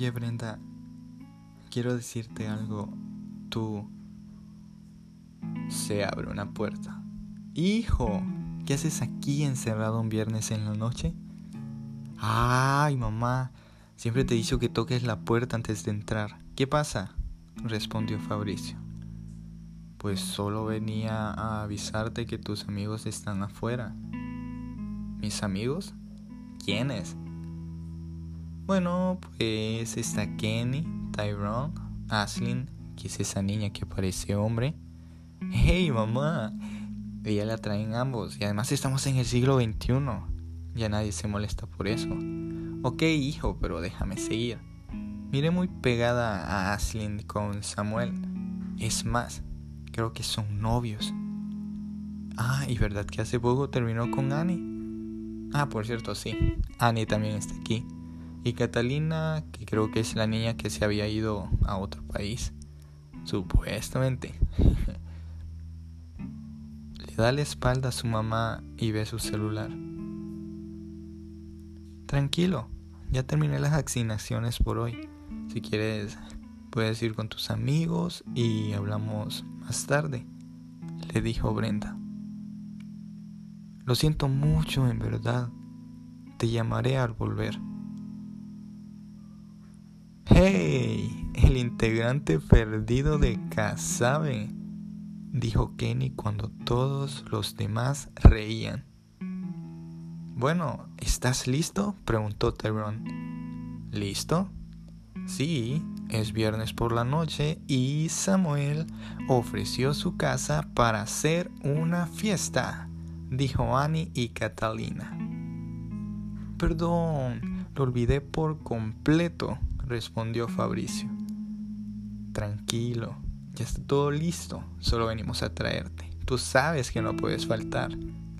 Oye Brenda, quiero decirte algo. Tú... Se abre una puerta. Hijo, ¿qué haces aquí encerrado un viernes en la noche? Ay, mamá, siempre te dicho que toques la puerta antes de entrar. ¿Qué pasa? respondió Fabricio. Pues solo venía a avisarte que tus amigos están afuera. ¿Mis amigos? ¿Quiénes? Bueno, pues está Kenny, Tyrone, Aslin, que es esa niña que parece hombre. ¡Hey, mamá! Ella la traen ambos y además estamos en el siglo XXI. Ya nadie se molesta por eso. Ok, hijo, pero déjame seguir. Miré muy pegada a Aslin con Samuel. Es más, creo que son novios. Ah, y verdad que hace poco terminó con Annie. Ah, por cierto, sí. Annie también está aquí. Y Catalina, que creo que es la niña que se había ido a otro país. Supuestamente. Le da la espalda a su mamá y ve su celular. Tranquilo, ya terminé las asignaciones por hoy. Si quieres, puedes ir con tus amigos y hablamos más tarde, le dijo Brenda. Lo siento mucho, en verdad. Te llamaré al volver. ¡Hey! El integrante perdido de Casabe, dijo Kenny cuando todos los demás reían. Bueno, ¿estás listo? preguntó Tyrone. ¿Listo? Sí, es viernes por la noche y Samuel ofreció su casa para hacer una fiesta, dijo Annie y Catalina. Perdón, lo olvidé por completo, respondió Fabricio. Tranquilo, ya está todo listo, solo venimos a traerte. Tú sabes que no puedes faltar,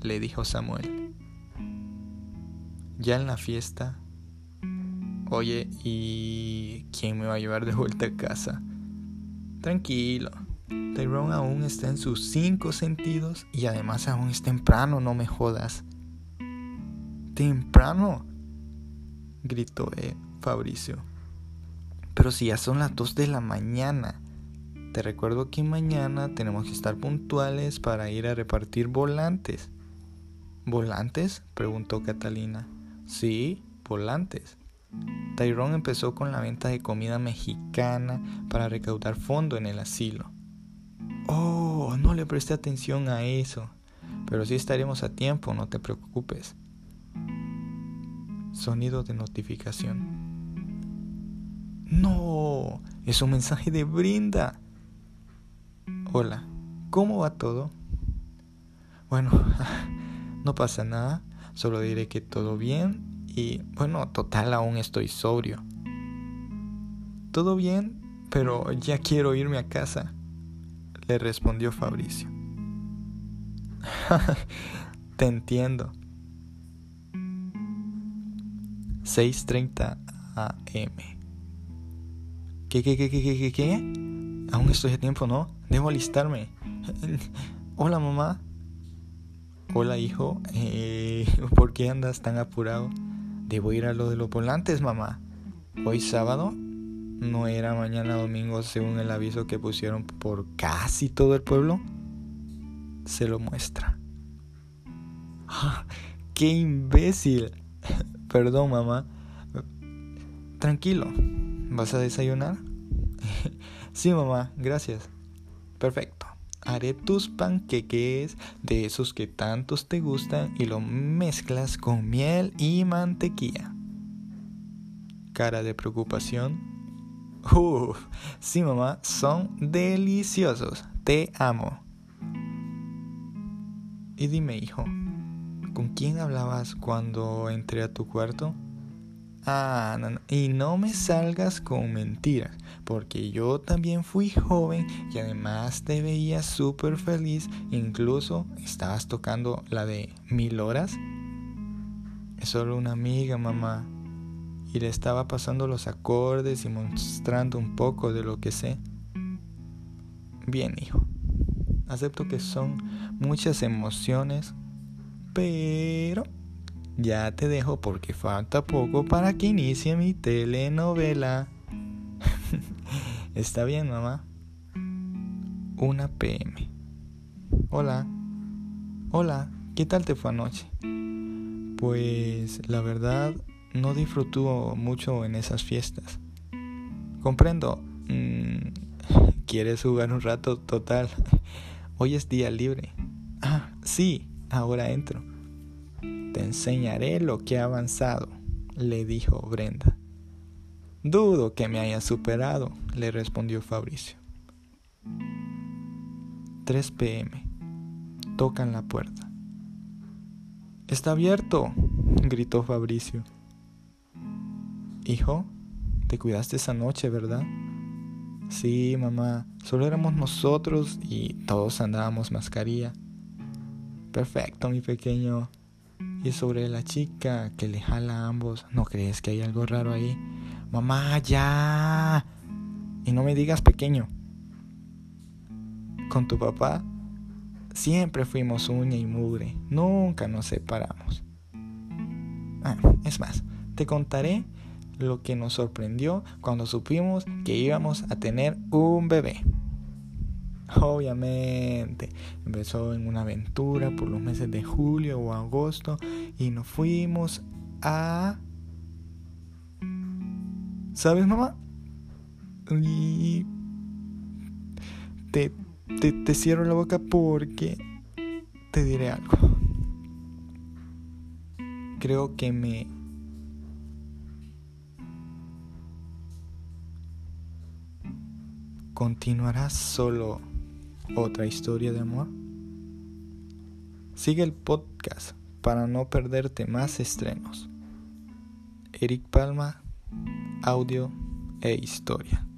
le dijo Samuel. Ya en la fiesta, oye, ¿y quién me va a llevar de vuelta a casa? Tranquilo, Tyrone aún está en sus cinco sentidos y además aún es temprano, no me jodas. ¿Temprano? gritó eh, Fabricio. Pero si ya son las 2 de la mañana. Te recuerdo que mañana tenemos que estar puntuales para ir a repartir volantes. ¿Volantes? preguntó Catalina. Sí, volantes. Tyrone empezó con la venta de comida mexicana para recaudar fondo en el asilo. Oh, no le presté atención a eso. Pero sí estaremos a tiempo, no te preocupes. Sonido de notificación. No, es un mensaje de Brinda. Hola, ¿cómo va todo? Bueno, no pasa nada, solo diré que todo bien y bueno, total aún estoy sobrio. Todo bien, pero ya quiero irme a casa, le respondió Fabricio. Te entiendo. 6.30 am. ¿Qué, qué, qué, qué, qué, qué, Aún estoy a tiempo, ¿no? Debo alistarme. Hola, mamá. Hola, hijo. Eh, ¿Por qué andas tan apurado? Debo ir a lo de los volantes, mamá. Hoy sábado. ¿No era mañana domingo según el aviso que pusieron por casi todo el pueblo? Se lo muestra. ¡Qué imbécil! Perdón, mamá. Tranquilo, ¿Vas a desayunar? sí, mamá, gracias. Perfecto. Haré tus panqueques de esos que tantos te gustan y lo mezclas con miel y mantequilla. Cara de preocupación. Uf, sí, mamá, son deliciosos. Te amo. Y dime, hijo, ¿con quién hablabas cuando entré a tu cuarto? Ah, Y no me salgas con mentiras, porque yo también fui joven y además te veía súper feliz, incluso estabas tocando la de mil horas. Es solo una amiga, mamá, y le estaba pasando los acordes y mostrando un poco de lo que sé. Bien, hijo, acepto que son muchas emociones, pero Ya te dejo porque falta poco para que inicie mi telenovela. Está bien, mamá. Una PM. Hola. Hola, ¿qué tal te fue anoche? Pues la verdad no disfruto mucho en esas fiestas. Comprendo. Mm, ¿Quieres jugar un rato? Total. Hoy es día libre. Ah, sí, ahora entro. Te enseñaré lo que ha avanzado, le dijo Brenda. Dudo que me haya superado, le respondió Fabricio. 3 pm. Tocan la puerta. Está abierto, gritó Fabricio. Hijo, te cuidaste esa noche, ¿verdad? Sí, mamá, solo éramos nosotros y todos andábamos mascarilla. Perfecto, mi pequeño. Y sobre la chica que le jala a ambos, ¿no crees que hay algo raro ahí? Mamá, ya. Y no me digas pequeño. Con tu papá siempre fuimos uña y mugre, nunca nos separamos. Ah, es más, te contaré lo que nos sorprendió cuando supimos que íbamos a tener un bebé. Obviamente, empezó en una aventura por los meses de julio o agosto y nos fuimos a... ¿Sabes, mamá? Y... Te, te, te cierro la boca porque te diré algo. Creo que me ¿Continuará solo otra historia de amor? Sigue el podcast para no perderte más estrenos. Eric Palma, audio e historia.